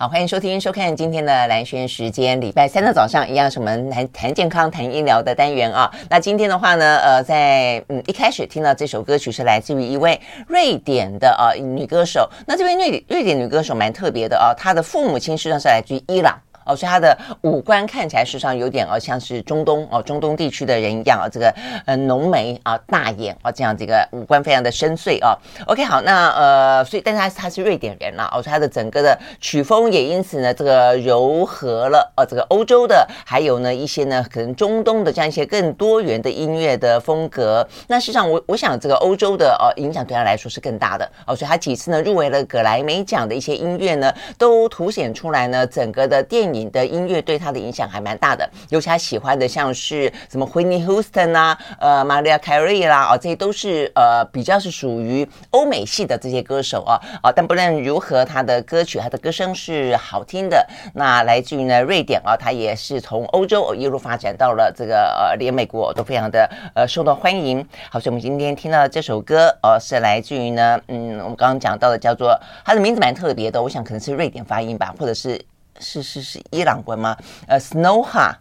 好，欢迎收听、收看今天的蓝轩时间。礼拜三的早上，一样是我们谈谈健康、谈医疗的单元啊。那今天的话呢，呃，在嗯一开始听到这首歌曲是来自于一位瑞典的呃女歌手。那这位瑞瑞典女歌手蛮特别的啊，她的父母亲实际上是来自于伊朗。哦，所以他的五官看起来实际上有点哦，像是中东哦，中东地区的人一样啊，这个呃浓眉啊，大眼啊，这样这个五官非常的深邃啊。OK，好，那呃，所以但是他他是瑞典人啦，哦，所以他的整个的曲风也因此呢，这个糅合了呃这个欧洲的，还有呢一些呢可能中东的这样一些更多元的音乐的风格。那事实上我我想这个欧洲的呃影响对他来说是更大的哦，所以他几次呢入围了格莱美奖的一些音乐呢，都凸显出来呢整个的电影。你的音乐对他的影响还蛮大的，尤其他喜欢的像是什么 Whitney Houston 啊，呃，Maria Carey 啦，哦，这些都是呃比较是属于欧美系的这些歌手啊，啊，但不论如何，他的歌曲，他的歌声是好听的。那来自于呢瑞典啊，他也是从欧洲一路发展到了这个呃连美国都非常的呃受到欢迎。好，所以我们今天听到的这首歌，呃，是来自于呢，嗯，我们刚刚讲到的叫做，他的名字蛮特别的，我想可能是瑞典发音吧，或者是。是是是伊朗文吗？呃，Snowha，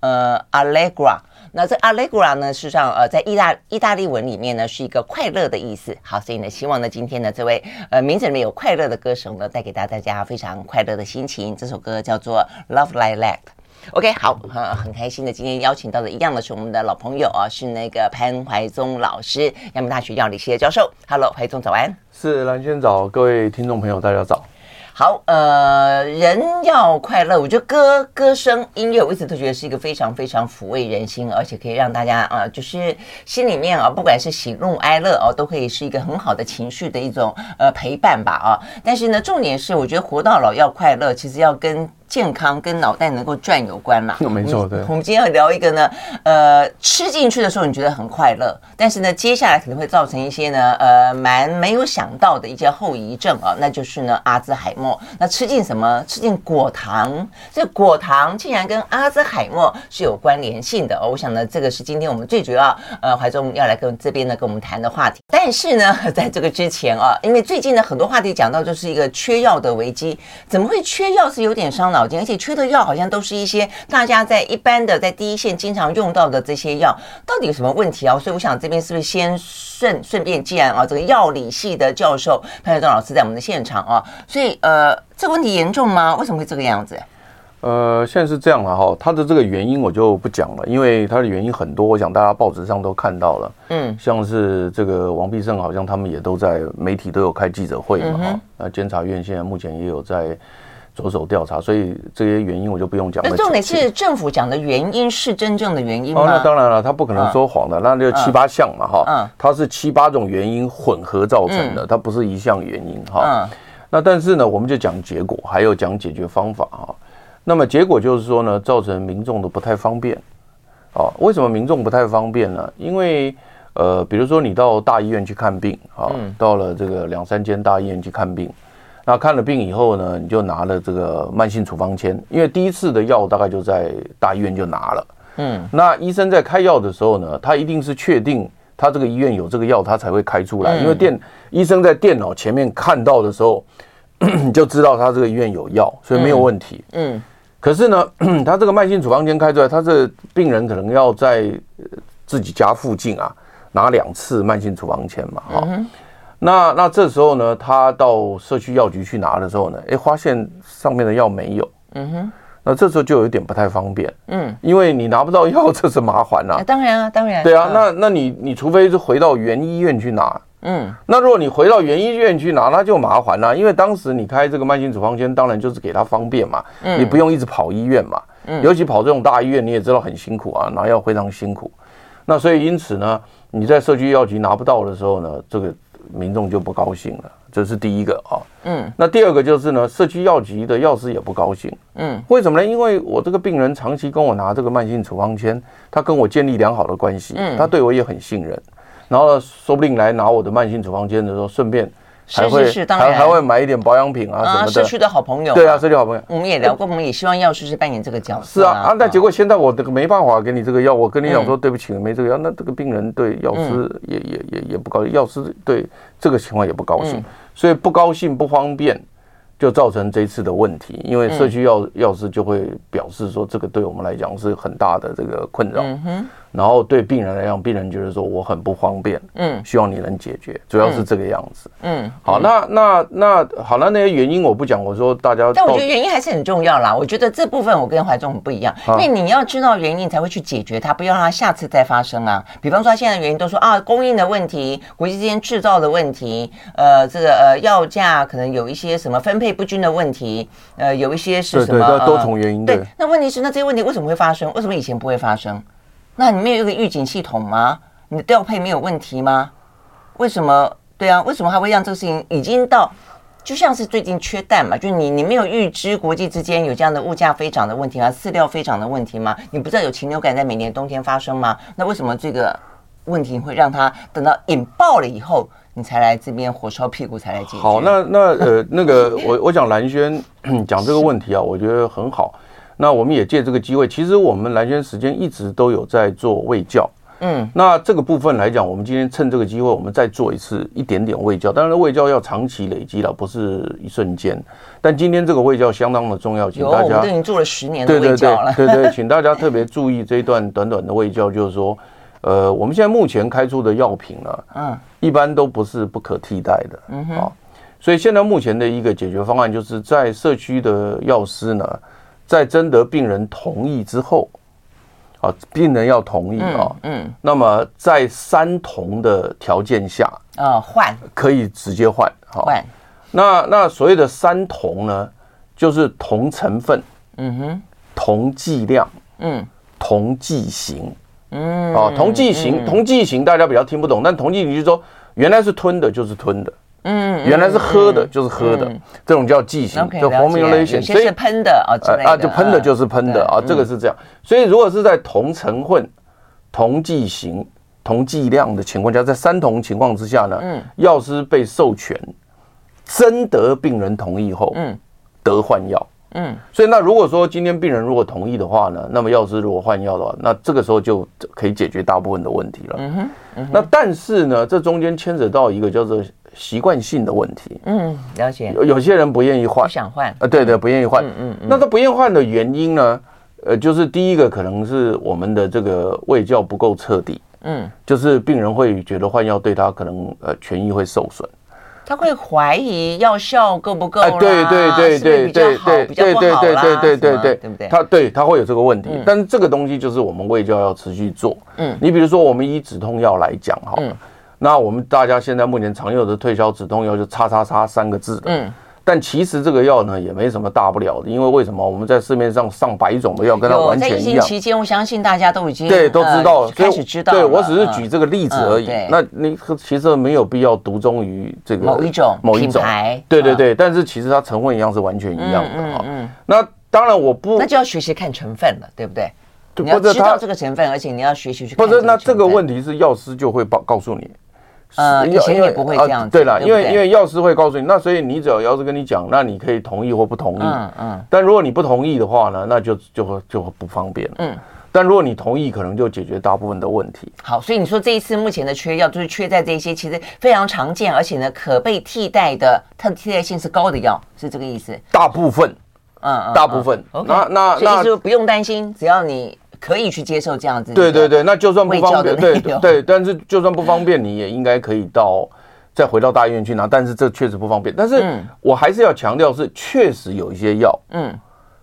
呃，Allegra。那这 Allegra 呢，事实上呃，在意大意大利文里面呢，是一个快乐的意思。好，所以呢，希望呢，今天呢，这位呃名字里面有快乐的歌手呢，带给大家非常快乐的心情。这首歌叫做 Love Like That。OK，好，很很开心的，今天邀请到的一样的是我们的老朋友啊，是那个潘怀宗老师，阳明大学药理系的教授。Hello，怀宗早安。是蓝轩早，各位听众朋友，大家早。好，呃，人要快乐，我觉得歌歌声音乐，我一直都觉得是一个非常非常抚慰人心，而且可以让大家啊、就是心里面啊，不管是喜怒哀乐哦，都可以是一个很好的情绪的一种呃陪伴吧啊。但是呢，重点是我觉得活到老要快乐，其实要跟。健康跟脑袋能够转有关嘛？没错，对。我们今天要聊一个呢，呃，吃进去的时候你觉得很快乐，但是呢，接下来可能会造成一些呢，呃，蛮没有想到的一些后遗症啊，那就是呢，阿兹海默。那吃进什么？吃进果糖，这果糖竟然跟阿兹海默是有关联性的。我想呢，这个是今天我们最主要呃，怀中要来跟这边呢跟我们谈的话题。但是呢，在这个之前啊，因为最近呢很多话题讲到就是一个缺药的危机，怎么会缺药是有点伤脑。而且缺的药好像都是一些大家在一般的在第一线经常用到的这些药，到底有什么问题啊？所以我想这边是不是先顺顺便，既然啊这个药理系的教授潘学东老师在我们的现场啊，所以呃这个问题严重吗？为什么会这个样子？呃，现在是这样了哈，它的这个原因我就不讲了，因为它的原因很多，我想大家报纸上都看到了，嗯，像是这个王必胜好像他们也都在媒体都有开记者会嘛哈，那监察院现在目前也有在。着手调查，所以这些原因我就不用讲了。那重点是政府讲的原因是真正的原因吗？哦，那当然了，他不可能说谎的，那就七八项嘛，哈，嗯，它是七八种原因混合造成的，它不是一项原因，哈，嗯，那但是呢，我们就讲结果，还有讲解决方法，哈。那么结果就是说呢，造成民众的不太方便，啊，为什么民众不太方便呢？因为呃，比如说你到大医院去看病，啊，到了这个两三间大医院去看病。那看了病以后呢，你就拿了这个慢性处方签，因为第一次的药大概就在大医院就拿了。嗯，那医生在开药的时候呢，他一定是确定他这个医院有这个药，他才会开出来。因为电医生在电脑前面看到的时候，你 就知道他这个医院有药，所以没有问题。嗯，可是呢，他这个慢性处方签开出来，他这病人可能要在自己家附近啊拿两次慢性处方签嘛，哈。那那这时候呢，他到社区药局去拿的时候呢，哎，发现上面的药没有。嗯哼。那这时候就有一点不太方便。嗯。因为你拿不到药，这是麻烦呐。当然啊，当然。对啊，那那你你除非是回到原医院去拿。嗯。那如果你回到原医院去拿，那就麻烦了，因为当时你开这个慢性处方箋，当然就是给他方便嘛。嗯。你不用一直跑医院嘛。嗯。尤其跑这种大医院，你也知道很辛苦啊，拿药非常辛苦。那所以因此呢，你在社区药局拿不到的时候呢，这个。民众就不高兴了，这是第一个啊。嗯，那第二个就是呢，社区药局的药师也不高兴。嗯，为什么呢？因为我这个病人长期跟我拿这个慢性处方签，他跟我建立良好的关系，嗯，他对我也很信任，然后说不定来拿我的慢性处方签的时候，顺便。还会是是是，当然还还会买一点保养品啊什么的。社区的好朋友，对啊，社区好朋友。我们也聊过，我们也希望药师是扮演这个角色。是啊啊，那结果现在我这个没办法给你这个药，我跟你讲说对不起，没这个药。那这个病人对药师也也也也不高兴，药师对这个情况也不高兴，所以不高兴不方便，就造成这一次的问题，因为社区药药师就会表示说，这个对我们来讲是很大的这个困扰。嗯然后对病人来讲，病人就是说我很不方便，嗯，希望你能解决，主要是这个样子，嗯，好，那那那好，了那些原因我不讲，我说大家，但我觉得原因还是很重要啦。我觉得这部分我跟怀忠很不一样，因为你要知道原因才会去解决它，不要让它下次再发生啊。比方说现在的原因都说啊，供应的问题，国际之间制造的问题，呃，这个呃药价可能有一些什么分配不均的问题，呃，有一些是什么多重原因，对。那问题是，那这些问题为什么会发生？为什么以前不会发生？那你没有一个预警系统吗？你的调配没有问题吗？为什么？对啊，为什么还会让这个事情已经到，就像是最近缺蛋嘛？就是你你没有预知国际之间有这样的物价飞涨的问题啊，饲料飞涨的问题吗？你不知道有禽流感在每年冬天发生吗？那为什么这个问题会让它等到引爆了以后，你才来这边火烧屁股才来解决？好，那那呃那个我我讲兰轩讲这个问题啊，我觉得很好。那我们也借这个机会，其实我们蓝轩时间一直都有在做卫教，嗯，那这个部分来讲，我们今天趁这个机会，我们再做一次一点点卫教。当然，卫教要长期累积了，不是一瞬间。但今天这个卫教相当的重要，请大家，已经做了十年的卫教了，对对对，请大家特别注意这一段短短的卫教，就是说，呃，我们现在目前开出的药品呢，嗯，一般都不是不可替代的，嗯哼，所以现在目前的一个解决方案，就是在社区的药师呢。在征得病人同意之后，啊，病人要同意啊，嗯，那么在三同的条件下，啊，换。可以直接换，换。那那所谓的三同呢，就是同成分，嗯哼，同剂量，嗯，同剂型，嗯，啊，同剂型，同剂型大家比较听不懂，但同剂型就是说原来是吞的，就是吞的。嗯，原来是喝的，就是喝的，这种叫剂型，叫 formulation，所以是喷的啊，啊，就喷的就是喷的啊，这个是这样。所以如果是在同成分、同剂型、同剂量的情况下，在三同情况之下呢，嗯，药师被授权征得病人同意后，嗯，得换药，嗯，所以那如果说今天病人如果同意的话呢，那么药师如果换药的话，那这个时候就可以解决大部分的问题了。嗯哼，那但是呢，这中间牵扯到一个叫做。习惯性的问题，嗯，了解。有有些人不愿意换，不想换，啊，对对，不愿意换，嗯嗯。那他不愿意换的原因呢？呃，就是第一个可能是我们的这个胃教不够彻底，嗯，就是病人会觉得换药对他可能呃权益会受损，他会怀疑药效够不够，哎，对对对对对对对对对对对对对，对不对？他对他会有这个问题，但是这个东西就是我们胃教要持续做，嗯，你比如说我们以止痛药来讲，哈。那我们大家现在目前常用的退烧止痛药就“叉叉叉”三个字的，嗯，但其实这个药呢也没什么大不了的，因为为什么？我们在市面上上百种的药跟它完全一样。在疫情期间，我相信大家都已经对都知道，开始知道。对，我只是举这个例子而已。那你其实没有必要独钟于这个某一种某一种牌。对对对，但是其实它成分一样是完全一样的啊。嗯，那当然我不，那就要学习看成分了，对不对？你要知道这个成分，而且你要学习去看。不是，那这个问题是药师就会报告诉你。呃，以前也不会这样子。对了，因为因为药师会告诉你，那所以你只要药师跟你讲，那你可以同意或不同意。嗯嗯。但如果你不同意的话呢，那就就会就会不方便。嗯。但如果你同意，可能就解决大部分的问题。好，所以你说这一次目前的缺药，就是缺在这些其实非常常见，而且呢可被替代的，它的替代性是高的药，是这个意思？大部分，嗯，嗯大部分。那那那就不用担心，只要你。可以去接受这样子，对对对，那就算不方便，对对，但是就算不方便，你也应该可以到再回到大医院去拿，但是这确实不方便。但是我还是要强调，是确实有一些药，嗯，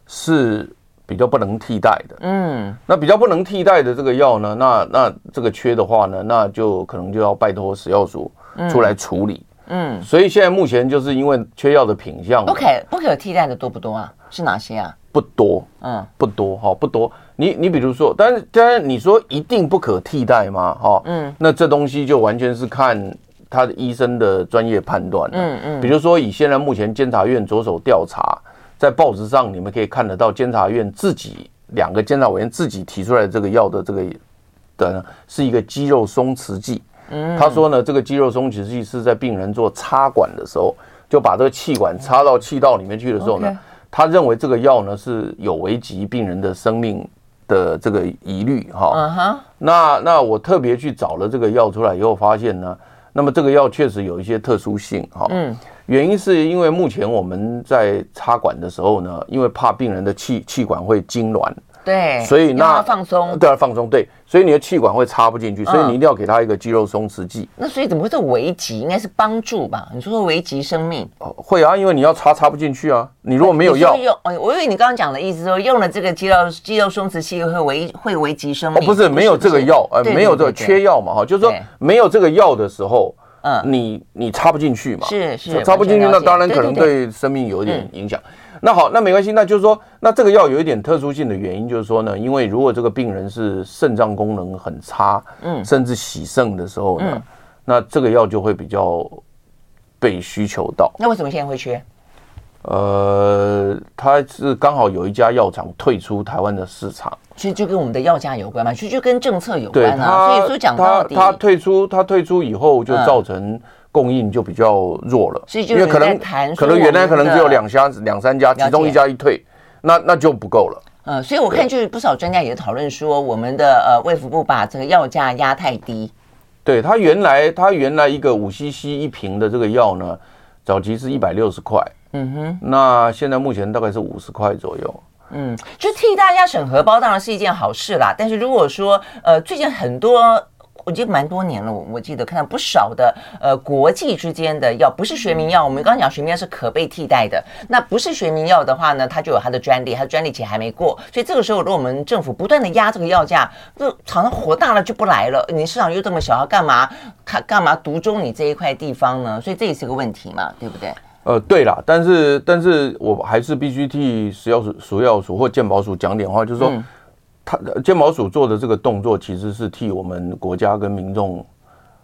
是比较不能替代的，嗯，那比较不能替代的这个药呢，那那这个缺的话呢，那就可能就要拜托食药署出来处理，嗯，所以现在目前就是因为缺药的品相，不可不可替代的多不多啊？是哪些啊？不多，嗯，不多哈，不多。你你比如说，但是当然你说一定不可替代吗？哈，嗯，那这东西就完全是看他的医生的专业判断，嗯嗯。比如说以现在目前监察院着手调查，在报纸上你们可以看得到，监察院自己两个监察委员自己提出来的这个药的这个的呢，是一个肌肉松弛剂。嗯，他说呢，这个肌肉松弛剂是在病人做插管的时候，就把这个气管插到气道里面去的时候呢。他认为这个药呢是有危及病人的生命的这个疑虑哈，嗯哼，那那我特别去找了这个药出来以后，发现呢，那么这个药确实有一些特殊性哈，嗯，原因是因为目前我们在插管的时候呢，因为怕病人的气气管会痙攣。对，所以那放松，对，放松，对，所以你的气管会插不进去，所以你一定要给他一个肌肉松弛剂。那所以怎么会是危急？应该是帮助吧？你说说危急生命？会啊，因为你要插插不进去啊。你如果没有药，用，我以为你刚刚讲的意思说用了这个肌肉肌肉松弛剂会危会危及生命。哦，不是，没有这个药，呃，没有这个缺药嘛，哈，就是说没有这个药的时候，嗯，你你插不进去嘛，是是，插不进去，那当然可能对生命有一点影响。那好，那没关系，那就是说，那这个药有一点特殊性的原因，就是说呢，因为如果这个病人是肾脏功能很差，嗯，甚至洗肾的时候呢，嗯、那这个药就会比较被需求到。那为什么现在会缺？呃，它是刚好有一家药厂退出台湾的市场，其实就跟我们的药价有关嘛，其实就跟政策有关啊。所以说讲到底，它退出，它退出以后就造成、嗯。供应就比较弱了，因为可能可能原来可能只有两家两三家，其中一家一退，那那就不够了。嗯，所以我看就是不少专家也讨论说，我们的呃卫福部把这个药价压太低。对，它原来它原来一个五 CC 一瓶的这个药呢，早期是一百六十块，嗯哼，那现在目前大概是五十块左右。嗯，就替大家省荷包当然是一件好事啦。但是如果说呃最近很多。我记得蛮多年了，我我记得看到不少的呃国际之间的药不是学名药，我们刚刚讲学名药是可被替代的，那不是学名药的话呢，它就有它的专利，它的专利期还没过，所以这个时候如果我们政府不断的压这个药价，这厂商火大了就不来了，你市场又这么小，干嘛看干嘛独中你这一块地方呢？所以这也是个问题嘛，对不对？呃，对啦，但是但是我还是必须替食药署、食药署或健保署讲点话，就是说。嗯他健保署做的这个动作，其实是替我们国家跟民众，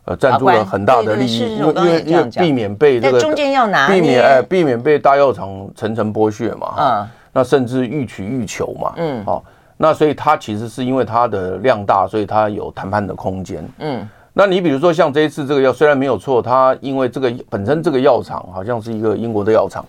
呃，赞助了很大的利益，因为因为因为避免被这个中间要拿避免哎，避免被大药厂层层剥削嘛，嗯，那甚至欲取欲求嘛，嗯，好，那所以它其实是因为它的量大，所以它有谈判的空间，嗯，那你比如说像这一次这个药，虽然没有错，它因为这个本身这个药厂好像是一个英国的药厂，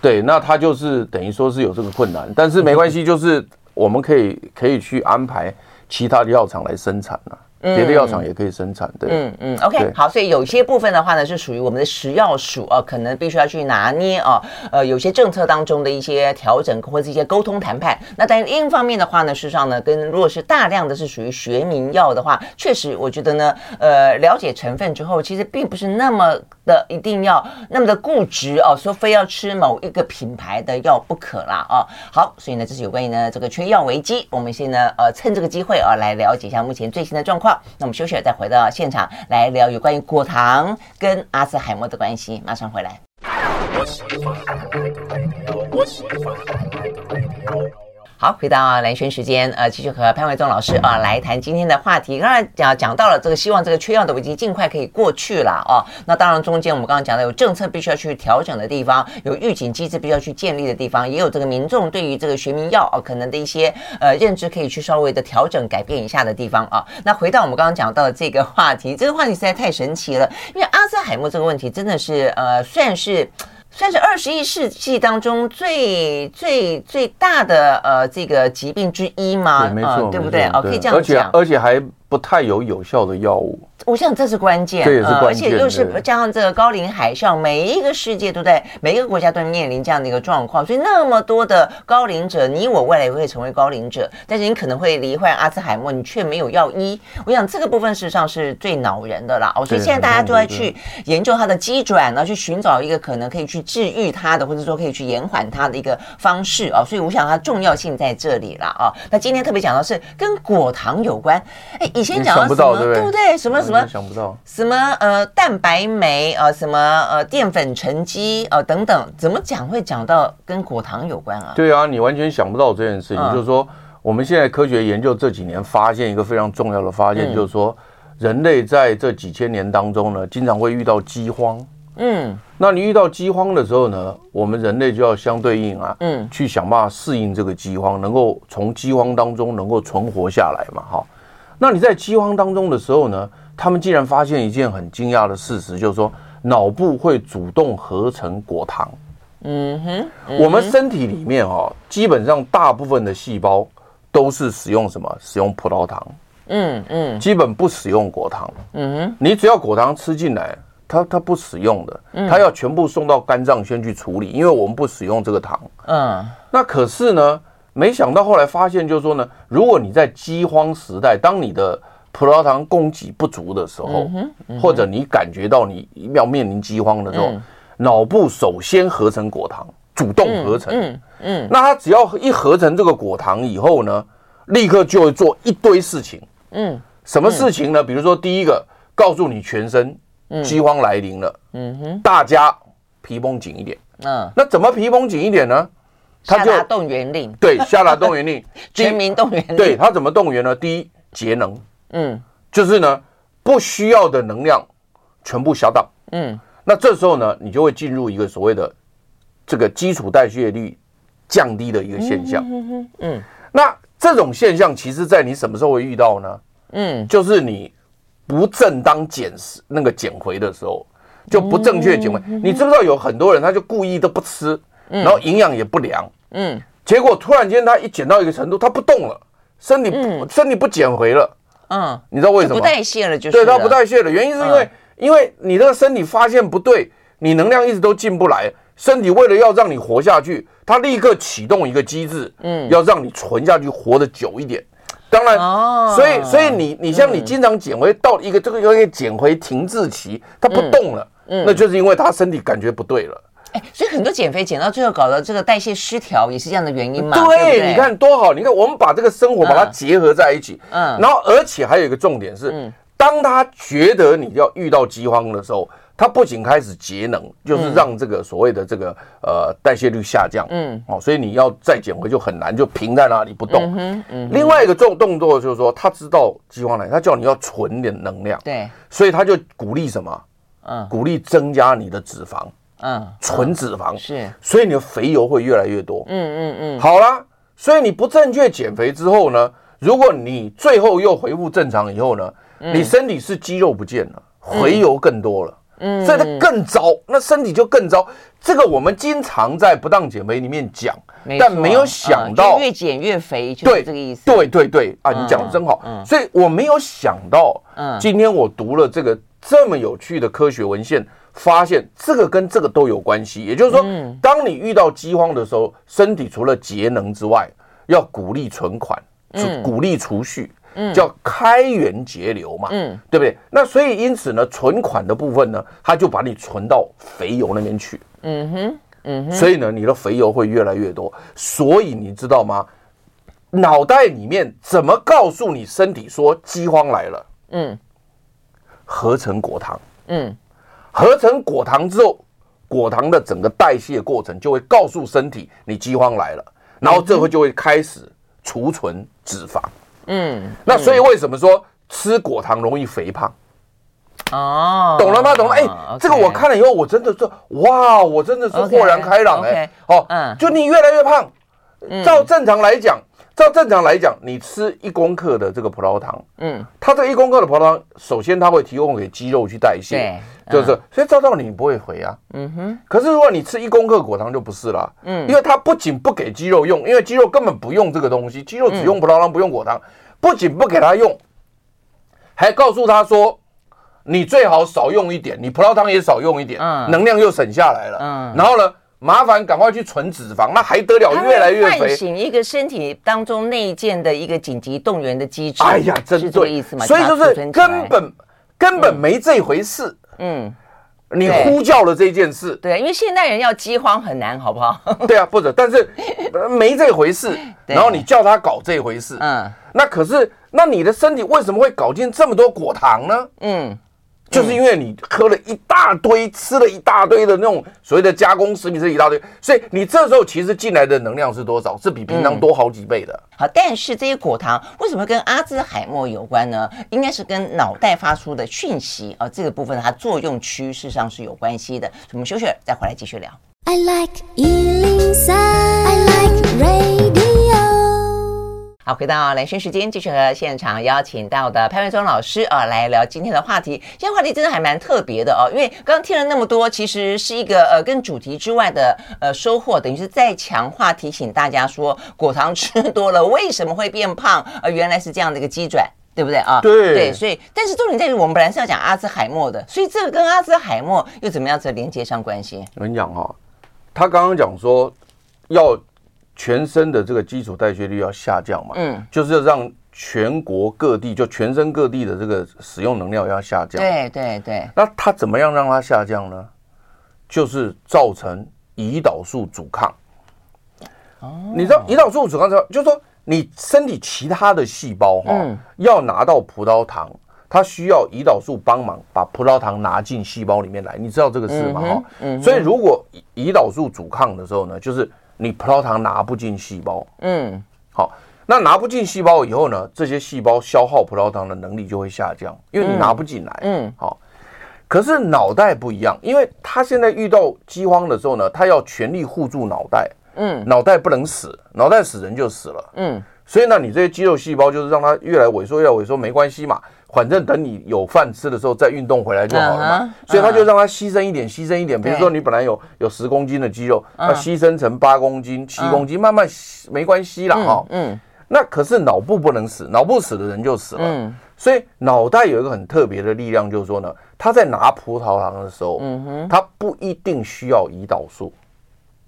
对，那它就是等于说是有这个困难，但是没关系，就是。我们可以可以去安排其他的药厂来生产了。别的药厂也可以生产，对，嗯嗯，OK，好，所以有些部分的话呢，是属于我们的食药署啊，可能必须要去拿捏啊，呃，有些政策当中的一些调整或者一些沟通谈判。那但另一方面的话呢，事实上呢，跟如果是大量的是属于学名药的话，确实我觉得呢，呃，了解成分之后，其实并不是那么的一定要那么的固执哦，说非要吃某一个品牌的药不可啦啊。好，所以呢，这是有关于呢这个缺药危机，我们现在呃趁这个机会啊来了解一下目前最新的状况。那我们休息了，再回到现场来聊有关于果糖跟阿兹海默的关系。马上回来。好，回到蓝轩时间，呃，继续和潘维宗老师啊、呃、来谈今天的话题。刚才讲讲到了这个，希望这个缺药的危机尽快可以过去了哦。那当然，中间我们刚刚讲的有政策必须要去调整的地方，有预警机制必须要去建立的地方，也有这个民众对于这个学名药啊可能的一些呃认知可以去稍微的调整改变一下的地方啊。那回到我们刚刚讲到的这个话题，这个话题实在太神奇了，因为阿兹海默这个问题真的是呃算是。算是二十一世纪当中最最最大的呃这个疾病之一嘛？对，没错，呃、对不对？哦，可以这样讲，而且而且还不太有有效的药物。我想这是关键，这也是关键，而且又是加上这个高龄海啸，每一个世界都在，每一个国家都面临这样的一个状况，所以那么多的高龄者，你我未来也会成为高龄者，但是你可能会罹患阿兹海默，你却没有药医。我想这个部分事实上是最恼人的啦。哦，所以现在大家都在去研究它的机转，然后去寻找一个可能可以去治愈它的，或者说可以去延缓它的一个方式啊。所以我想它重要性在这里了啊。那今天特别讲到是跟果糖有关，哎，以前讲到什么，对不对，对？什么什么？想不到。什么呃蛋白酶啊、呃，什么呃淀粉沉积啊、呃、等等，怎么讲会讲到跟果糖有关啊？对啊，你完全想不到这件事情。嗯、就是说，我们现在科学研究这几年发现一个非常重要的发现，嗯、就是说，人类在这几千年当中呢，经常会遇到饥荒。嗯，那你遇到饥荒的时候呢，我们人类就要相对应啊，嗯，去想办法适应这个饥荒，能够从饥荒当中能够存活下来嘛。哈，那你在饥荒当中的时候呢？他们竟然发现一件很惊讶的事实，就是说脑部会主动合成果糖。嗯哼，我们身体里面哦，基本上大部分的细胞都是使用什么？使用葡萄糖。嗯嗯，基本不使用果糖。嗯哼，你只要果糖吃进来，它它不使用的，它要全部送到肝脏先去处理，因为我们不使用这个糖。嗯，那可是呢，没想到后来发现，就是说呢，如果你在饥荒时代，当你的葡萄糖供给不足的时候，或者你感觉到你要面临饥荒的时候，脑部首先合成果糖，主动合成。嗯嗯，那它只要一合成这个果糖以后呢，立刻就会做一堆事情。嗯，什么事情呢？比如说第一个，告诉你全身。饥荒来临了，嗯哼，大家皮绷紧一点，嗯，那怎么皮绷紧一点呢？他就下达动员令，对，下达动员令，全民动员令，对，他怎么动员呢？第一，节能，嗯，就是呢，不需要的能量全部消荡，嗯，那这时候呢，你就会进入一个所谓的这个基础代谢率降低的一个现象，嗯哼，嗯，那这种现象其实在你什么时候会遇到呢？嗯，就是你。不正当减食那个减肥的时候，就不正确减回。你知不知道有很多人他就故意都不吃，然后营养也不良，嗯，结果突然间他一减到一个程度，他不动了，身体身体不减回了，嗯，你知道为什么？不代谢了就是。对，他不代谢了，原因是因为因为你这个身体发现不对，你能量一直都进不来，身体为了要让你活下去，他立刻启动一个机制，嗯，要让你存下去，活得久一点。当然，哦。所以所以你你像你经常减回到一个这个有点减回停滞期，它不动了，那就是因为他身体感觉不对了。哎，所以很多减肥减到最后搞到这个代谢失调，也是这样的原因嘛？对，你看多好，你看我们把这个生活把它结合在一起，嗯，然后而且还有一个重点是，嗯当他觉得你要遇到饥荒的时候。他不仅开始节能，就是让这个所谓的这个呃代谢率下降，嗯，哦，所以你要再减回就很难，就平在那里不动。嗯嗯。另外一个重动作就是说，他知道饥荒来，他叫你要存点能量，对，所以他就鼓励什么？嗯，鼓励增加你的脂肪，嗯，纯脂肪是，所以你的肥油会越来越多。嗯嗯嗯。好啦，所以你不正确减肥之后呢，如果你最后又恢复正常以后呢，你身体是肌肉不见了，回油更多了。嗯，所以它更糟，那身体就更糟。这个我们经常在不当减肥里面讲，但没有想到越减越肥，对这个意思。对对对啊，你讲的真好。所以我没有想到，嗯，今天我读了这个这么有趣的科学文献，发现这个跟这个都有关系。也就是说，当你遇到饥荒的时候，身体除了节能之外，要鼓励存款，鼓励储蓄。叫开源节流嘛，嗯，对不对？那所以因此呢，存款的部分呢，它就把你存到肥油那边去，嗯哼，嗯哼，所以呢，你的肥油会越来越多。所以你知道吗？脑袋里面怎么告诉你身体说饥荒来了？嗯，合成果糖，嗯，合成果糖之后，果糖的整个代谢过程就会告诉身体你饥荒来了，然后这会就会开始储存脂肪。嗯，那所以为什么说吃果糖容易肥胖？哦，懂了吗？懂了。哎，这个我看了以后，我真的是哇，我真的是豁然开朗哎。哦，嗯，就你越来越胖。照正常来讲，照正常来讲，你吃一公克的这个葡萄糖，嗯，它这一公克的葡萄糖，首先它会提供给肌肉去代谢，就是，所以照道理你不会肥啊。嗯哼。可是如果你吃一公克果糖就不是了，嗯，因为它不仅不给肌肉用，因为肌肉根本不用这个东西，肌肉只用葡萄糖不用果糖。不仅不给它用，还告诉他说：“你最好少用一点，你葡萄糖也少用一点，嗯，能量又省下来了。”嗯，然后呢，麻烦赶快去存脂肪，那还得了？越来越肥，唤醒一个身体当中内建的一个紧急动员的机制。哎呀，真是这个意思嘛？所以就是根本根本没这回事。嗯。你呼叫了这件事，对，因为现代人要饥荒很难，好不好？对啊，不是，但是 没这回事。然后你叫他搞这回事，嗯，那可是，那你的身体为什么会搞进这么多果糖呢？嗯。就是因为你喝了一大堆，吃了一大堆的那种所谓的加工食品，是一大堆，所以你这时候其实进来的能量是多少？是比平常多好几倍的。嗯、好，但是这些果糖为什么跟阿兹海默有关呢？应该是跟脑袋发出的讯息啊，这个部分它作用区事实上是有关系的。我们休息了，再回来继续聊。I like 103, I like radio 好，回到兰萱时间，继续和现场邀请到的潘文忠老师啊来聊今天的话题。今天话题真的还蛮特别的哦，因为刚刚听了那么多，其实是一个呃跟主题之外的呃收获，等于是再强化提醒大家说，果糖吃多了为什么会变胖？呃，原来是这样的一个机转。对不对啊？对对，所以但是重点在于我们本来是要讲阿兹海默的，所以这个跟阿兹海默又怎么样子连接上关系？我跟你讲哈，他刚刚讲说要全身的这个基础代谢率要下降嘛，嗯，就是要让全国各地就全身各地的这个使用能量要下降。对对对。那它怎么样让它下降呢？就是造成胰岛素阻抗。哦，你知道胰岛素阻抗之后，就是说。你身体其他的细胞哈，要拿到葡萄糖，它需要胰岛素帮忙把葡萄糖拿进细胞里面来，你知道这个事吗？哈，所以如果胰岛素阻抗的时候呢，就是你葡萄糖拿不进细胞，嗯，好，那拿不进细胞以后呢，这些细胞消耗葡萄糖的能力就会下降，因为你拿不进来，嗯，好，可是脑袋不一样，因为他现在遇到饥荒的时候呢，他要全力护住脑袋。嗯，脑袋不能死，脑袋死人就死了。嗯，所以呢，你这些肌肉细胞就是让它越来萎缩，越来萎缩没关系嘛，反正等你有饭吃的时候再运动回来就好了嘛。所以他就让他牺牲一点，牺牲一点。比如说你本来有有十公斤的肌肉，那牺牲成八公斤、七公斤，慢慢没关系了哈。嗯，那可是脑部不能死，脑部死的人就死了。嗯，所以脑袋有一个很特别的力量，就是说呢，他在拿葡萄糖的时候，嗯哼，他不一定需要胰岛素。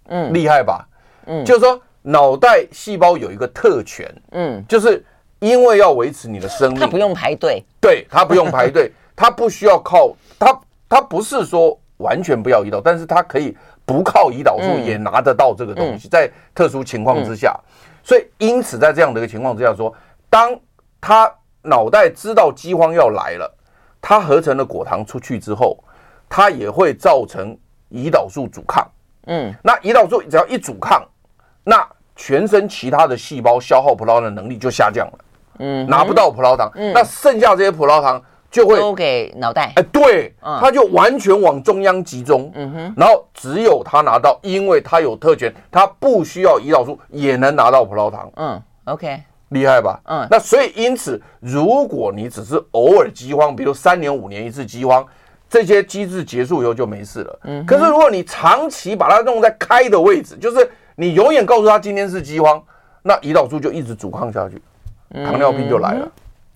嗯，厉害吧？嗯，就是说脑袋细胞有一个特权，嗯，就是因为要维持你的生命，它不用排队，对，他不用排队，他不需要靠他，他不是说完全不要胰岛，但是他可以不靠胰岛素也拿得到这个东西，在特殊情况之下，所以因此在这样的一个情况之下说，当他脑袋知道饥荒要来了，他合成的果糖出去之后，它也会造成胰岛素阻抗，嗯，那胰岛素只要一阻抗。那全身其他的细胞消耗葡萄糖的能力就下降了，嗯，拿不到葡萄糖，嗯，那剩下这些葡萄糖就会都给脑袋，哎，对，它就完全往中央集中，嗯哼，然后只有他拿到，因为他有特权，他不需要胰岛素也能拿到葡萄糖，嗯，OK，厉害吧？嗯，那所以因此，如果你只是偶尔饥荒，比如三年五年一次饥荒，这些机制结束以后就没事了，嗯，可是如果你长期把它弄在开的位置，就是。你永远告诉他今天是饥荒，那胰岛素就一直阻抗下去，糖尿病就来了。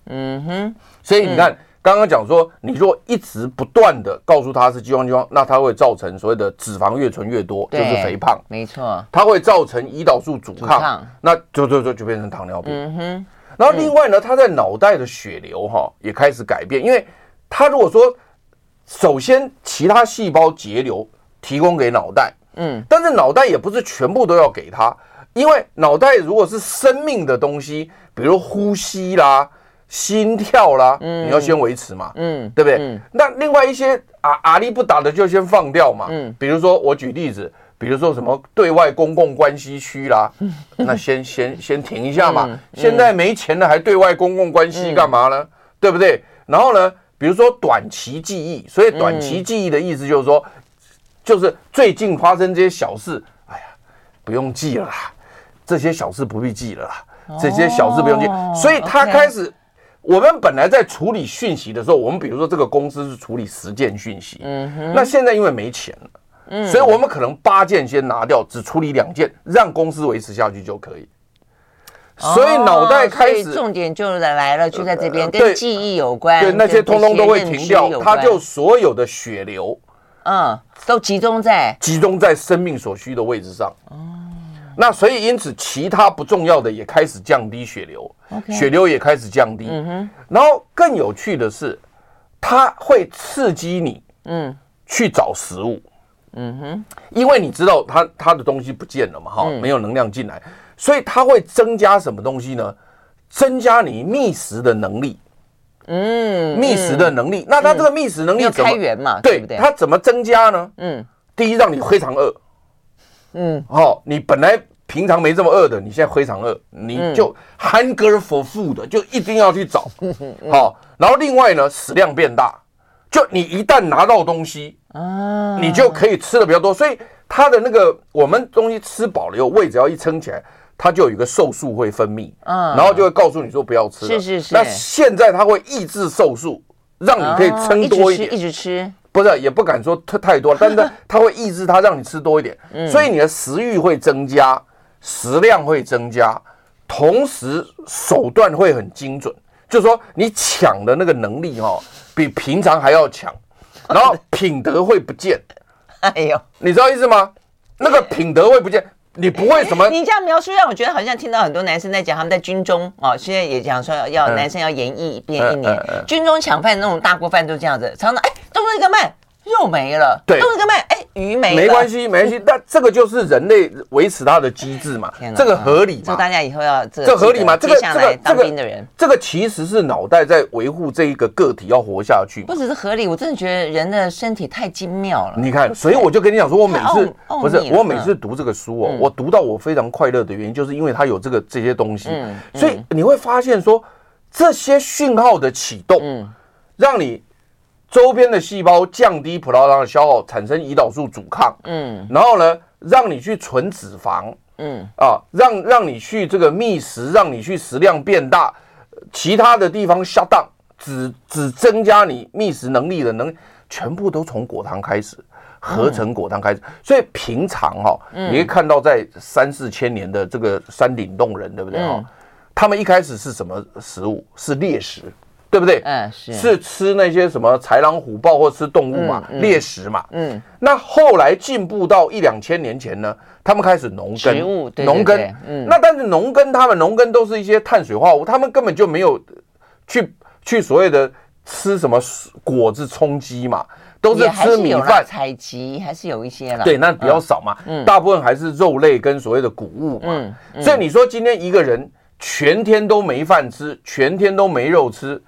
嗯哼，所以你看，刚刚讲说，你如果一直不断的告诉他是饥荒饥荒，那它会造成所谓的脂肪越存越多，就是肥胖。没错，它会造成胰岛素阻抗，那就就就就变成糖尿病。嗯哼，然后另外呢，他在脑袋的血流哈也开始改变，因为他如果说首先其他细胞节流提供给脑袋。嗯，但是脑袋也不是全部都要给他，因为脑袋如果是生命的东西，比如呼吸啦、心跳啦，嗯，你要先维持嘛，嗯，对不对？嗯，那另外一些啊阿力不打的就先放掉嘛，嗯，比如说我举例子，比如说什么对外公共关系区啦，那先先先停一下嘛，现在没钱了还对外公共关系干嘛呢？对不对？然后呢，比如说短期记忆，所以短期记忆的意思就是说。就是最近发生这些小事，哎呀，不用记了啦，这些小事不必记了啦，这些小事不用记。所以他开始，我们本来在处理讯息的时候，我们比如说这个公司是处理十件讯息，嗯哼，那现在因为没钱了，嗯，所以我们可能八件先拿掉，只处理两件，让公司维持下去就可以。所以脑袋开始，重点就来了，就在这边，跟记忆有关，对，那些通通都会停掉，它就所有的血流。嗯，都集中在集中在生命所需的位置上。哦，那所以因此，其他不重要的也开始降低血流，Okay. 血流也开始降低。嗯哼，然后更有趣的是，它会刺激你，嗯，去找食物。嗯哼，因为你知道它它的东西不见了嘛，哈，没有能量进来，所以它会增加什么东西呢？增加你觅食的能力。嗯，觅食的能力，那它这个觅食能力怎么开源嘛？对，它怎么增加呢？嗯，第一让你非常饿，嗯，哦，你本来平常没这么饿的，你现在非常饿，你就 hunger for food 就一定要去找，好，然后另外呢，食量变大，就你一旦拿到东西啊，你就可以吃的比较多，所以它的那个我们东西吃饱了以后，胃只要一撑起来。它就有一个瘦素会分泌，嗯，然后就会告诉你说不要吃了。是是是。那现在它会抑制瘦素，让你可以撑多一点，一直吃。不是，也不敢说太太多，但是它会抑制它，让你吃多一点。嗯。所以你的食欲会增加，食量会增加，同时手段会很精准。就是说你抢的那个能力哈，比平常还要强，然后品德会不见。哎呦，你知道意思吗？那个品德会不见。你不会什么？你这样描述让我觉得好像听到很多男生在讲他们在军中哦，现在也讲说要男生要延役变一年，军中抢饭那种大锅饭都这样子，常常哎动作一个慢，肉没了，对，动作一个慢，哎。鱼没没关系，没关系。但这个就是人类维持它的机制嘛，这个合理嘛？就大家以后要这合理吗？这个这个当兵的人，这个其实是脑袋在维护这一个个体要活下去。不只是合理，我真的觉得人的身体太精妙了。你看，所以我就跟你讲说，我每次不是我每次读这个书哦，我读到我非常快乐的原因，就是因为它有这个这些东西。所以你会发现说，这些讯号的启动，让你。周边的细胞降低葡萄糖的消耗，产生胰岛素阻抗，嗯，然后呢，让你去存脂肪，嗯啊，让让你去这个觅食，让你去食量变大，其他的地方 shut down，只只增加你觅食能力的能，全部都从果糖开始，合成果糖开始，所以平常哈，你会看到在三四千年的这个山顶洞人，对不对哈？他们一开始是什么食物？是猎食。对不对？嗯，是是吃那些什么豺狼虎豹或吃动物嘛，猎食嘛。嗯，那后来进步到一两千年前呢，他们开始农耕，农耕。嗯，那但是农耕，他们农耕都是一些碳水化合物，他们根本就没有去去所谓的吃什么果子充饥嘛，都是吃米饭。采集还是有一些了，对，那比较少嘛。嗯，大部分还是肉类跟所谓的谷物嘛。嗯，所以你说今天一个人全天都没饭吃，全天都没肉吃。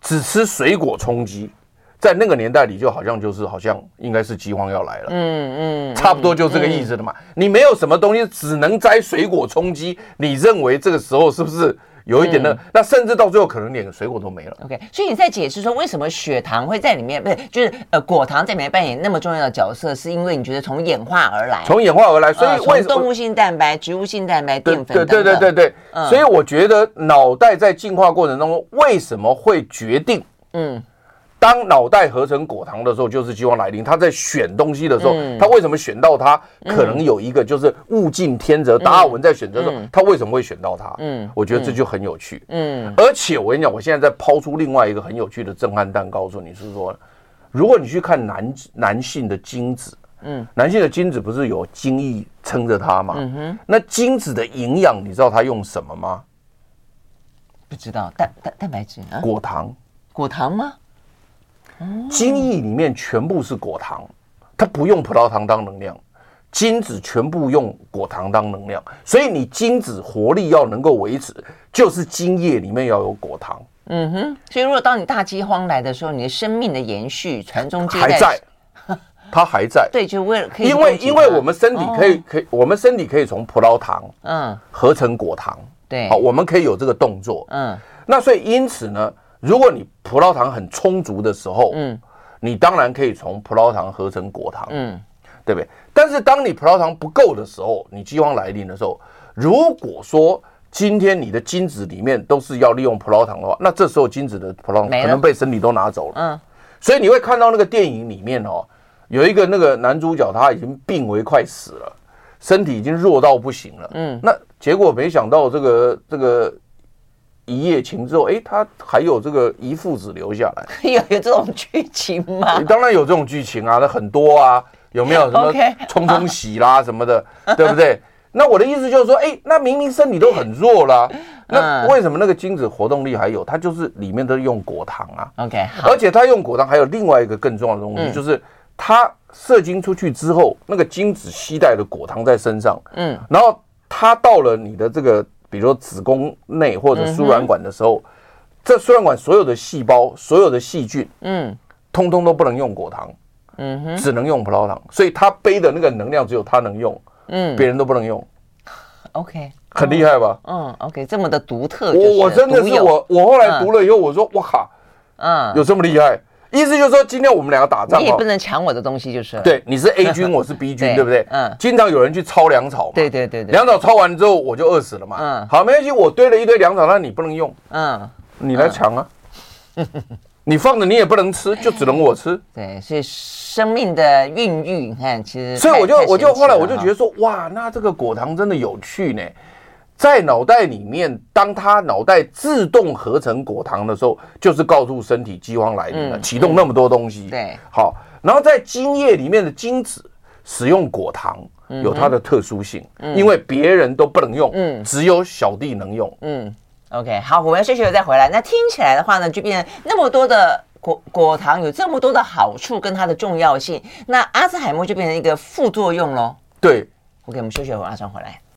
只吃水果充饥，在那个年代里就好像就是好像应该是饥荒要来了，嗯嗯，差不多就这个意思的嘛。你没有什么东西，只能摘水果充饥，你认为这个时候是不是有一点的？那甚至到最后可能连水果都没了。OK，所以你在解释说为什么血糖会在里面，不是就是呃果糖在里面扮演那么重要的角色，是因为你觉得从演化而来，从演化而来，所以为动物性蛋白、植物性蛋白、淀粉，对对对对对。所以我觉得脑袋在进化过程当中为什么会决定？嗯，当脑袋合成果糖的时候，就是饥荒来临。他在选东西的时候，他为什么选到它？可能有一个就是物竞天择。达尔文在选择的时候，他为什么会选到它？嗯，我觉得这就很有趣。嗯，而且我跟你讲，我现在在抛出另外一个很有趣的震撼弹，告诉你是说，如果你去看男男性的精子，嗯，男性的精子不是有精液撑着它吗？嗯哼，那精子的营养，你知道它用什么吗？不知道，蛋蛋蛋白质啊，果糖。果糖吗？精液里面全部是果糖，它不用葡萄糖当能量，精子全部用果糖当能量，所以你精子活力要能够维持，就是精液里面要有果糖。嗯哼，所以如果当你大饥荒来的时候，你的生命的延续、传宗接代还在，它还在。对，就为了可以，因为因为我们身体可以可以，我们身体可以从葡萄糖嗯合成果糖，对，好，我们可以有这个动作。嗯，那所以因此呢。如果你葡萄糖很充足的时候，嗯，你当然可以从葡萄糖合成果糖，嗯，对不对？但是当你葡萄糖不够的时候，你饥荒来临的时候，如果说今天你的精子里面都是要利用葡萄糖的话，那这时候精子的葡萄糖可能被身体都拿走了，嗯，所以你会看到那个电影里面哦，有一个那个男主角他已经病危快死了，身体已经弱到不行了，嗯，那结果没想到这个这个。一夜情之后，哎，他还有这个遗腹子留下来，有 有这种剧情吗？当然有这种剧情啊，那很多啊，有没有 什么 冲冲喜啦什么的，对不对？那我的意思就是说，哎，那明明身体都很弱了，那为什么那个精子活动力还有？它就是里面都用果糖啊。OK，而且它用果糖还有另外一个更重要的东西，就是它射精出去之后，那个精子携带的果糖在身上，嗯，然后它到了你的这个。比如说子宫内或者输卵管的时候，这输卵管所有的细胞、所有的细菌，嗯，通通都不能用果糖，嗯哼，只能用葡萄糖，所以它背的那个能量只有它能用，嗯，别人都不能用。OK，很厉害吧？嗯，OK，这么的独特。我我真的是我我后来读了以后，我说哇靠，嗯，有这么厉害？意思就是说，今天我们两个打仗，你也不能抢我的东西，就是对，你是 A 军，我是 B 军，对不对？嗯，经常有人去抄粮草嘛，对对对对，粮草抄完之后我就饿死了嘛。嗯，好，没关系，我堆了一堆粮草，那你不能用，嗯，你来抢啊，你放着你也不能吃，就只能我吃。对，所以生命的孕育，你看，其实，所以我就我就后来我就觉得说，哇，那这个果糖真的有趣呢。在脑袋里面，当他脑袋自动合成果糖的时候，就是告诉身体饥荒来临了，启动那么多东西。对，好，然后在精液里面的精子使用果糖有它的特殊性，因为别人都不能用，嗯，只有小弟能用，嗯。OK，好，我们要休息了再回来。那听起来的话呢，就变成那么多的果果糖有这么多的好处跟它的重要性，那阿兹海默就变成一个副作用喽。对，OK，我们休息了，马上回来。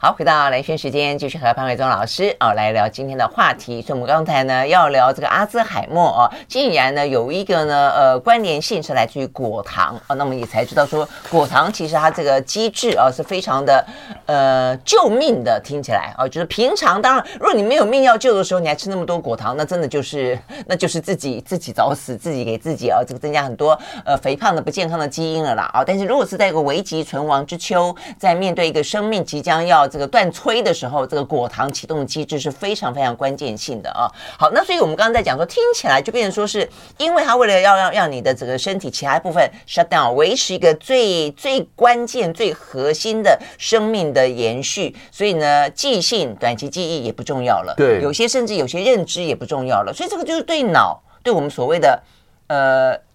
好，回到蓝轩时间，继续和潘伟忠老师哦来聊今天的话题。所以，我们刚才呢要聊这个阿兹海默哦，竟然呢有一个呢呃关联性是来自于果糖哦。那么也才知道说，果糖其实它这个机制啊是非常的呃救命的。听起来啊，就是平常当然，如果你没有命要救的时候，你还吃那么多果糖，那真的就是那就是自己自己找死，自己给自己啊这个增加很多呃肥胖的不健康的基因了啦啊。但是如果是在一个危急存亡之秋，在面对一个生命即将要这个断炊的时候，这个果糖启动的机制是非常非常关键性的啊。好，那所以我们刚刚在讲说，听起来就变成说是因为它为了要让让你的整个身体其他部分 shut down，维持一个最最关键、最核心的生命的延续，所以呢，记性、短期记忆也不重要了。对，有些甚至有些认知也不重要了。所以这个就是对脑，对我们所谓的呃。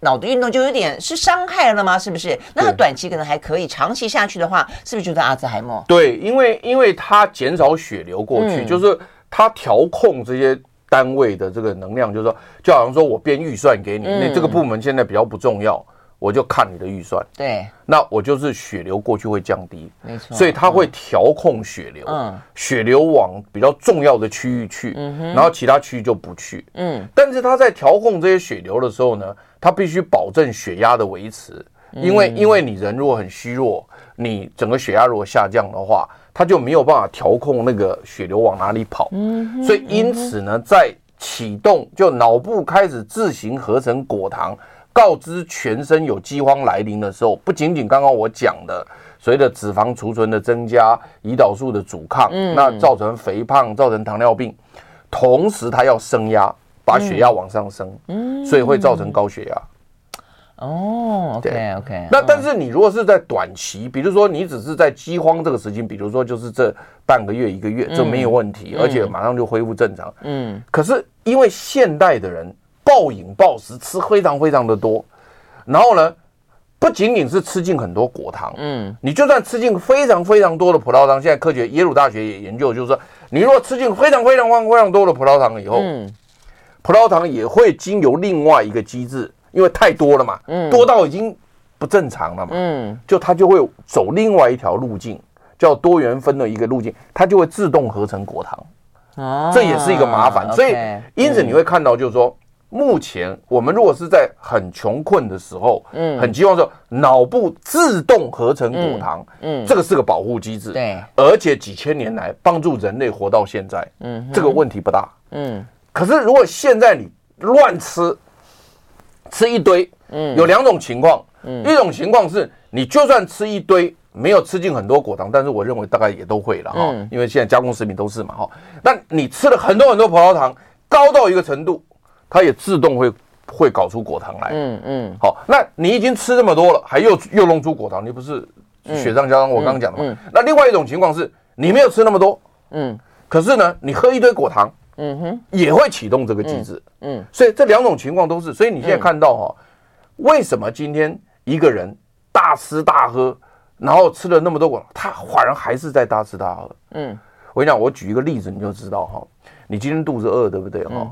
脑的运动就有点是伤害了吗？是不是？那它短期可能还可以，长期下去的话，是不是就是阿兹海默？对，因为因为它减少血流过去，嗯、就是它调控这些单位的这个能量，就是说，就好像说我编预算给你，那、嗯、这个部门现在比较不重要。我就看你的预算，对，那我就是血流过去会降低，没错，所以它会调控血流，嗯，血流往比较重要的区域去，然后其他区域就不去，嗯，但是它在调控这些血流的时候呢，它必须保证血压的维持，因为因为你人如果很虚弱，你整个血压如果下降的话，它就没有办法调控那个血流往哪里跑，嗯，所以因此呢，在启动就脑部开始自行合成果糖。告知全身有饥荒来临的时候，不仅仅刚刚我讲的随着脂肪储存的增加、胰岛素的阻抗，嗯，那造成肥胖、造成糖尿病，同时它要升压，把血压往上升，嗯，所以会造成高血压。哦，OK OK。那但是你如果是在短期，比如说你只是在饥荒这个时间，比如说就是这半个月、一个月，这没有问题，而且马上就恢复正常。嗯，可是因为现代的人。暴饮暴食，吃非常非常的多，然后呢，不仅仅是吃进很多果糖，嗯，你就算吃进非常非常多的葡萄糖，现在科学耶鲁大学也研究，就是说，你如果吃进非常非常非常非常多的葡萄糖以后，嗯，葡萄糖也会经由另外一个机制，因为太多了嘛，嗯，多到已经不正常了嘛，嗯，就它就会走另外一条路径，叫多元分的一个路径，它就会自动合成果糖，哦，这也是一个麻烦，所以因此你会看到就是说。目前我们如果是在很穷困的时候，嗯，很希望说脑部自动合成果糖，嗯，这个是个保护机制，对，而且几千年来帮助人类活到现在，嗯，这个问题不大，嗯。可是如果现在你乱吃，吃一堆，嗯，有两种情况，嗯，一种情况是你就算吃一堆，没有吃进很多果糖，但是我认为大概也都会了哈，因为现在加工食品都是嘛哈。那你吃了很多很多葡萄糖，高到一个程度。它也自动会会搞出果糖来，嗯嗯，好，那你已经吃这么多了，还又又弄出果糖，你不是雪上加霜？我刚刚讲的嘛。那另外一种情况是，你没有吃那么多，嗯，可是呢，你喝一堆果糖，嗯哼，也会启动这个机制，嗯，所以这两种情况都是，所以你现在看到哈，为什么今天一个人大吃大喝，然后吃了那么多果糖，他反而还是在大吃大喝，嗯，我跟你讲，我举一个例子你就知道哈，你今天肚子饿对不对哈？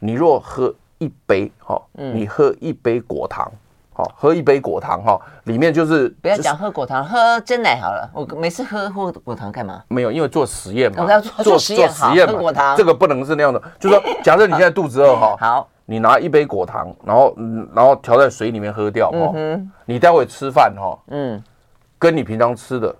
你若喝一杯哈，你喝一杯果糖，好，喝一杯果糖哈，里面就是不要讲喝果糖，喝真奶好了。我每次喝喝果糖干嘛？没有，因为做实验嘛。我要做做实验，实验嘛。喝果糖这个不能是那样的，就是说，假设你现在肚子饿哈，好，你拿一杯果糖，然后然后调在水里面喝掉哈，你待会吃饭哈，嗯，跟你平常吃的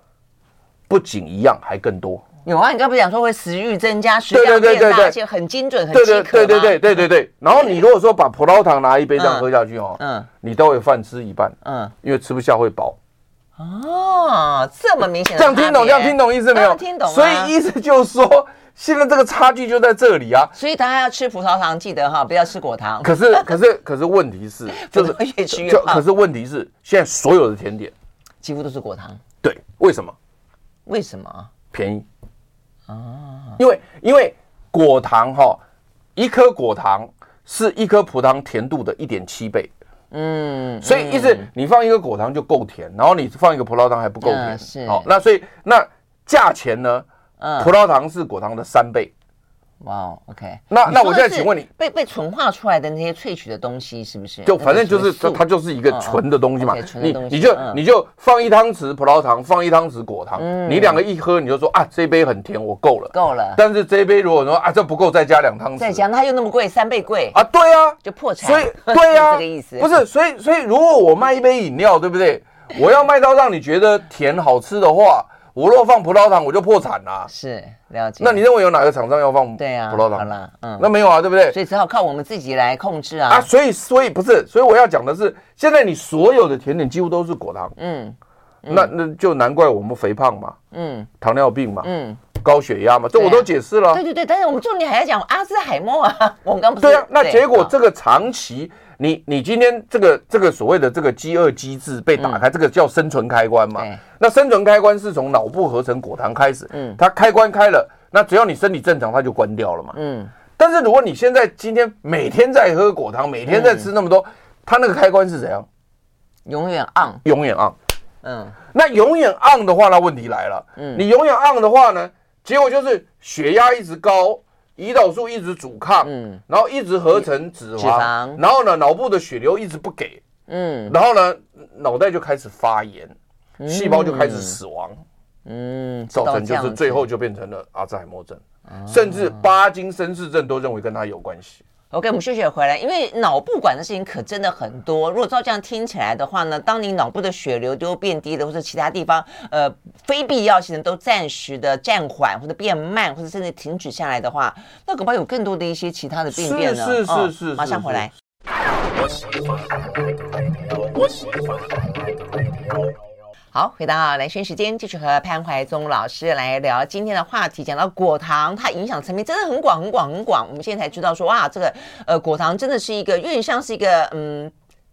不仅一样，还更多。有啊，你刚不讲说会食欲增加，食量变大，對對對對對而且很精准，很精对对对对对对然后你如果说把葡萄糖拿一杯这样喝下去哦，嗯，你都会饭吃一半，嗯，因为吃不下会饱。哦，这么明显，这样听懂，这样听懂意思没有？听懂、所以意思就是说，现在这个差距就在这里啊。所以大家要吃葡萄糖，记得哈，不要吃果糖。可是，可是，可是问题是，就是越吃越胖。可是问题是，现在所有的甜点几乎都是果糖。对，为什么？为什么？便宜。啊！因为因为果糖哈，一颗果糖是一颗葡萄甜度的一点七倍。嗯，所以意思你放一个果糖就够甜，然后你放一个葡萄糖还不够甜。是。哦，那所以那价钱呢？嗯，葡萄糖是果糖的三倍。哇，OK，那那我现在请问你，被被纯化出来的那些萃取的东西是不是？就反正就是它，它就是一个纯的东西嘛。你你就你就放一汤匙葡萄糖，放一汤匙果糖，你两个一喝，你就说啊，这杯很甜，我够了，够了。但是这一杯如果说啊，这不够，再加两汤匙，再加，它又那么贵，三倍贵啊，对啊，就破产。所以对啊，这个意思不是，所以所以如果我卖一杯饮料，对不对？我要卖到让你觉得甜好吃的话。我若放葡萄糖，我就破产了。是，了解。那你认为有哪个厂商要放？对啊，葡萄糖。好了，嗯，那没有啊，对不对？所以只好靠我们自己来控制啊。啊，所以所以不是，所以我要讲的是，现在你所有的甜点几乎都是果糖。嗯，那那就难怪我们肥胖嘛。嗯，糖尿病嘛。嗯，高血压嘛，这我都解释了。对对对，但是我们重点还要讲阿兹海默啊。我们刚不是。对啊，那结果这个长期。你你今天这个这个所谓的这个饥饿机制被打开，这个叫生存开关嘛？那生存开关是从脑部合成果糖开始，嗯，它开关开了，那只要你身体正常，它就关掉了嘛，嗯。但是如果你现在今天每天在喝果糖，每天在吃那么多，它那个开关是怎样？永远 on，永远 on，嗯。那永远 on 的话，那问题来了，嗯，你永远 on 的话呢，结果就是血压一直高。胰岛素一直阻抗，嗯，然后一直合成脂肪，脂肪，然后呢，脑部的血流一直不给，嗯，然后呢，脑袋就开始发炎，嗯、细胞就开始死亡，嗯，造成就是最后就变成了阿兹海默症，嗯、甚至巴金森氏症都认为跟他有关系。OK，我们休息回来，因为脑部管的事情可真的很多。如果照这样听起来的话呢，当你脑部的血流都变低了，或者其他地方呃非必要性的都暂时的暂缓或者变慢，或者甚至停止下来的话，那恐怕有更多的一些其他的病变呢。是是是是，哦、是是是马上回来。好，回到兰萱时间，继续和潘怀宗老师来聊今天的话题。讲到果糖，它影响层面真的很广、很广、很广。我们现在才知道说，哇，这个呃果糖真的是一个有点像是一个嗯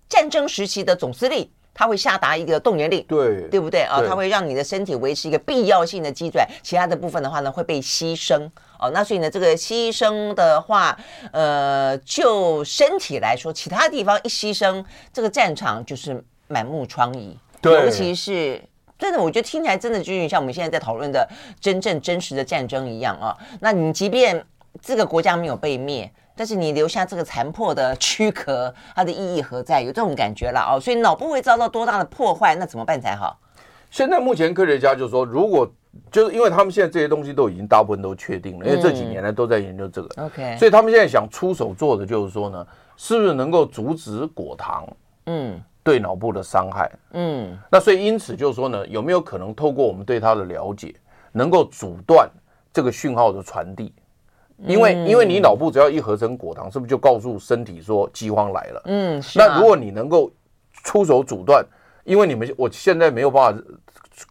战争时期的总司令，它会下达一个动员令，对对不对啊？它会让你的身体维持一个必要性的机转，其他的部分的话呢会被牺牲哦。那所以呢，这个牺牲的话，呃，就身体来说，其他地方一牺牲，这个战场就是满目疮痍。对尤其是真的，我觉得听起来真的就有点像我们现在在讨论的真正真实的战争一样啊。那你即便这个国家没有被灭，但是你留下这个残破的躯壳，它的意义何在？有这种感觉了哦。所以脑部会遭到多大的破坏？那怎么办才好？现在目前科学家就说，如果就是因为他们现在这些东西都已经大部分都确定了，因为这几年来都在研究这个。OK，所以他们现在想出手做的就是说呢，是不是能够阻止果糖？嗯。对脑部的伤害，嗯，那所以因此就是说呢，有没有可能透过我们对它的了解，能够阻断这个讯号的传递？因为因为你脑部只要一合成果糖，是不是就告诉身体说饥荒来了？嗯，那如果你能够出手阻断，因为你们我现在没有办法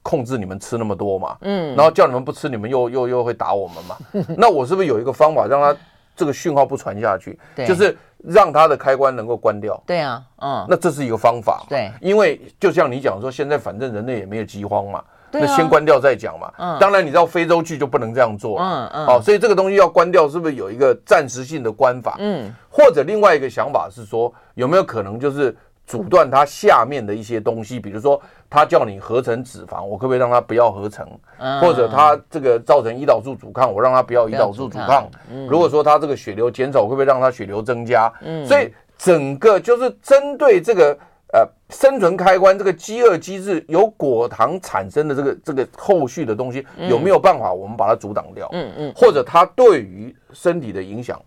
控制你们吃那么多嘛，嗯，然后叫你们不吃，你们又又又会打我们嘛，那我是不是有一个方法让它这个讯号不传下去？对，就是。让它的开关能够关掉。对啊，嗯，那这是一个方法。对，因为就像你讲说，现在反正人类也没有饥荒嘛，那先关掉再讲嘛。嗯，当然你到非洲去就不能这样做。嗯嗯。好，所以这个东西要关掉，是不是有一个暂时性的关法？嗯，或者另外一个想法是说，有没有可能就是阻断它下面的一些东西，比如说。它叫你合成脂肪，我可不可以让它不要合成？嗯、或者它这个造成胰岛素阻抗，我让它不要胰岛素阻抗。嗯、如果说它这个血流减少，我会不会让它血流增加？嗯，所以整个就是针对这个呃生存开关这个饥饿机制由果糖产生的这个这个后续的东西，嗯、有没有办法我们把它阻挡掉？嗯嗯，嗯或者它对于身体的影响，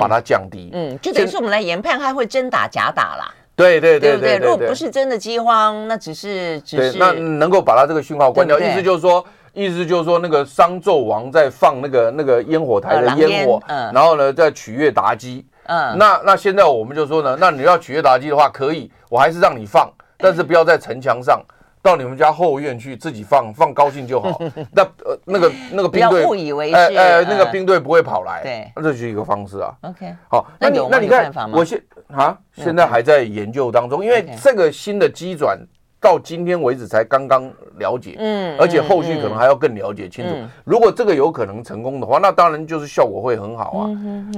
把它降低？嗯，就等于是我们来研判，它会真打假打啦。对对对对，如果不是真的饥荒，那只是只是那能够把它这个讯号关掉，意思就是说，意思就是说，那个商纣王在放那个那个烟火台的烟火，然后呢在取悦妲己，嗯，那那现在我们就说呢，那你要取悦妲己的话，可以，我还是让你放，但是不要在城墙上，到你们家后院去自己放放高兴就好。那呃那个那个兵队误以为是，哎哎，那个兵队不会跑来。对，那这就是一个方式啊。OK，好，那你那你看，我现啊现在还在研究当中，因为这个新的机转。到今天为止才刚刚了解，嗯，而且后续可能还要更了解清楚。如果这个有可能成功的话，那当然就是效果会很好啊。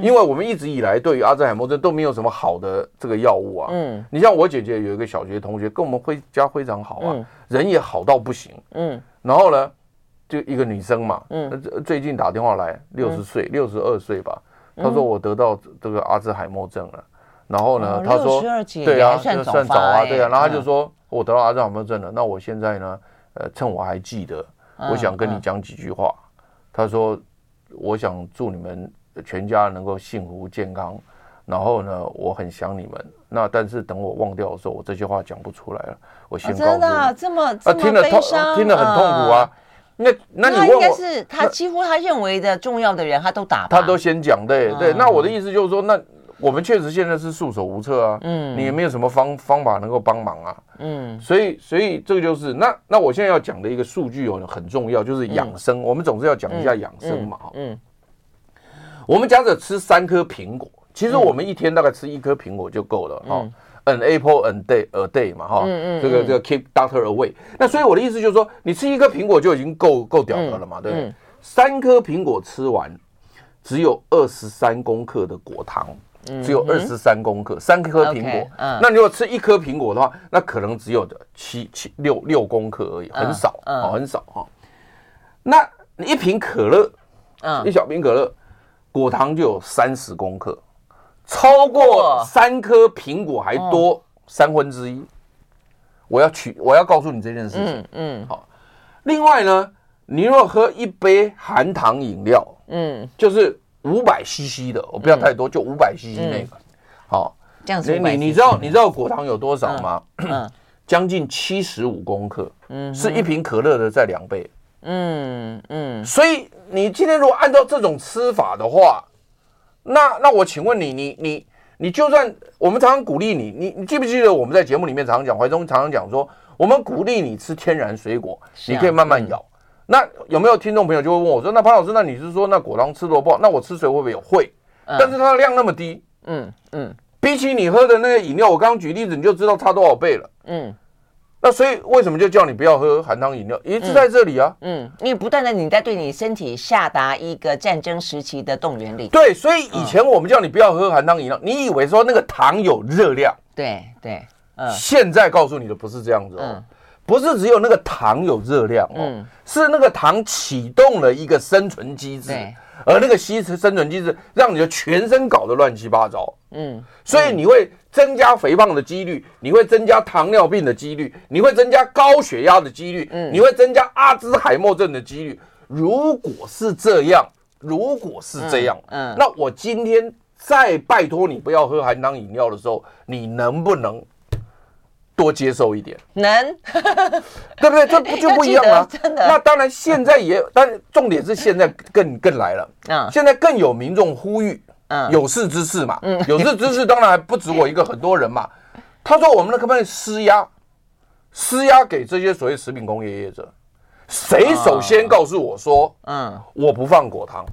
因为我们一直以来对于阿兹海默症都没有什么好的这个药物啊。嗯，你像我姐姐有一个小学同学跟我们回家非常好啊，人也好到不行。嗯，然后呢，就一个女生嘛，嗯，最近打电话来，六十岁，六十二岁吧，她说我得到这个阿兹海默症了。然后呢，她说，对啊，算早啊，对啊，然后她就说。我得到阿兹海默症了，那我现在呢？呃，趁我还记得，我想跟你讲几句话。他说：“我想祝你们全家能够幸福健康。然后呢，我很想你们。那但是等我忘掉的时候，我这些话讲不出来了。我先告诉你，真的这么啊，听了痛，听了很痛苦啊。那那你问我，是他几乎他认为的重要的人，他都打，他都先讲。对对，那我的意思就是说，那。我们确实现在是束手无策啊，嗯，你也没有什么方方法能够帮忙啊，嗯，所以所以这个就是那那我现在要讲的一个数据哦，很重要，就是养生，我们总是要讲一下养生嘛，嗯，我们假设吃三颗苹果，其实我们一天大概吃一颗苹果就够了哈，An apple a day a day 嘛哈，嗯嗯，这个这个 keep doctor away，那所以我的意思就是说，你吃一颗苹果就已经够够屌的了嘛，对不对？三颗苹果吃完，只有二十三公克的果糖。只有二十三公克，三颗苹果。嗯，那你如果吃一颗苹果的话，那可能只有七七六六公克而已，很少，哦，很少哈。那你一瓶可乐，嗯，一小瓶可乐，果糖就有三十公克，超过三颗苹果还多三分之一。我要取，我要告诉你这件事情。嗯，好。另外呢，你如果喝一杯含糖饮料，嗯，就是。五百 CC 的，我不要太多，就五百 CC 那个，好，这样子。你你知道你知道果糖有多少吗？嗯，将近七十五公克，嗯，是一瓶可乐的在两倍，嗯嗯。所以你今天如果按照这种吃法的话，那那我请问你，你你你就算我们常常鼓励你，你你记不记得我们在节目里面常常讲，怀中常常讲说，我们鼓励你吃天然水果，你可以慢慢咬。那有没有听众朋友就会问我说：“那潘老师，那你是说那果糖吃多不好？那我吃水会不会有？会，但是它的量那么低，嗯嗯，比起你喝的那个饮料，我刚刚举例子你就知道差多少倍了，嗯。那所以为什么就叫你不要喝含糖饮料？一直在这里啊，嗯，因为不断的你在对你身体下达一个战争时期的动员令。对，所以以前我们叫你不要喝含糖饮料，你以为说那个糖有热量？对对，嗯。现在告诉你的不是这样子哦。不是只有那个糖有热量哦，嗯、是那个糖启动了一个生存机制，而那个吸食生存机制让你的全身搞得乱七八糟，嗯，所以你会增加肥胖的几率，你会增加糖尿病的几率，你会增加高血压的几率，嗯，你会增加阿兹海默症的几率。如果是这样，如果是这样，嗯，嗯。那我今天再拜托你不要喝含糖饮料的时候，你能不能？多接受一点，能，对不对？这不就不一样吗？真的。那当然，现在也，但重点是现在更 更来了。嗯，现在更有民众呼吁，嗯，有识之士嘛，嗯，有识之士当然还不止我一个，很多人嘛。他说：“我们可不可以施压，施压给这些所谓食品工业业者？谁首先告诉我说，嗯，我不放果糖，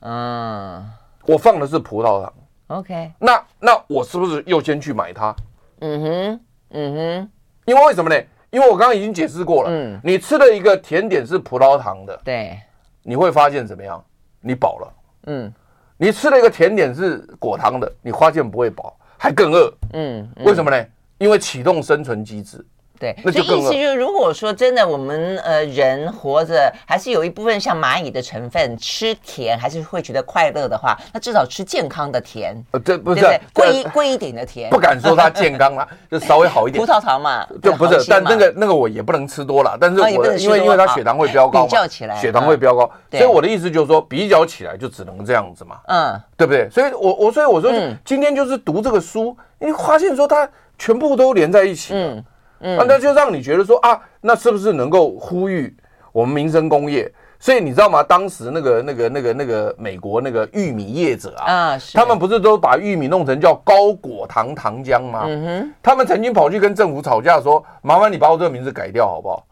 嗯，我放的是葡萄糖。OK，那那我是不是又先去买它？嗯哼。”嗯哼，因为为什么呢？因为我刚刚已经解释过了。嗯，你吃了一个甜点是葡萄糖的，对，你会发现怎么样？你饱了。嗯，你吃了一个甜点是果糖的，你发现不会饱，还更饿。嗯，为什么呢？因为启动生存机制。对，那就意思就是，如果说真的，我们呃人活着还是有一部分像蚂蚁的成分，吃甜还是会觉得快乐的话，那至少吃健康的甜。呃，这不是贵一贵一点的甜，不敢说它健康啦，就稍微好一点。葡萄糖嘛，就不是，但那个那个我也不能吃多了，但是我因为因为它血糖会飙高，比较起来血糖会飙高，所以我的意思就是说，比较起来就只能这样子嘛，嗯，对不对？所以我我所以我说，今天就是读这个书，你发现说它全部都连在一起了。嗯嗯，那就让你觉得说啊，那是不是能够呼吁我们民生工业所以你知道吗？当时那个、那个、那个、那个美国那个玉米业者啊，啊他们不是都把玉米弄成叫高果糖糖浆吗？嗯哼，他们曾经跑去跟政府吵架说：“麻烦你把我这个名字改掉好不好？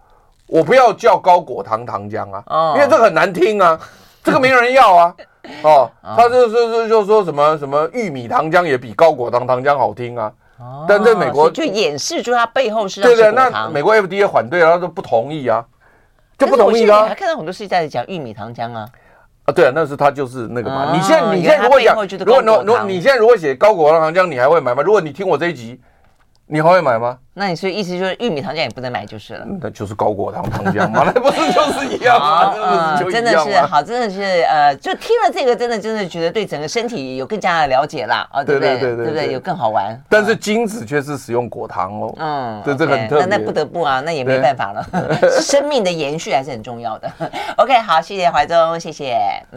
我不要叫高果糖糖浆啊，哦、因为这很难听啊，这个没人要啊。哦” 哦，他就是就就说什么什么玉米糖浆也比高果糖糖浆好听啊。哦，但在美国就掩饰住它背后是对对，那美国 FDA 反对，他都不同意啊。就不同意啊！还看到很多是在讲玉米糖浆啊，啊，对啊，那是他就是那个嘛。你现在你现在如果讲，如果如果你现在如果写高果糖糖浆，你还会买吗？如果你听我这一集，你还会买吗？那你所以意思就是玉米糖浆也不能买就是了，那就是高果糖糖浆嘛，那不是就是一样吗？真的是好，真的是呃，就听了这个，真的真的觉得对整个身体有更加的了解啦，啊，对不对？对不对？有更好玩。但是精子却是使用果糖哦，嗯，对，这个很特别。那那不得不啊，那也没办法了，生命的延续还是很重要的。OK，好，谢谢怀中，谢谢。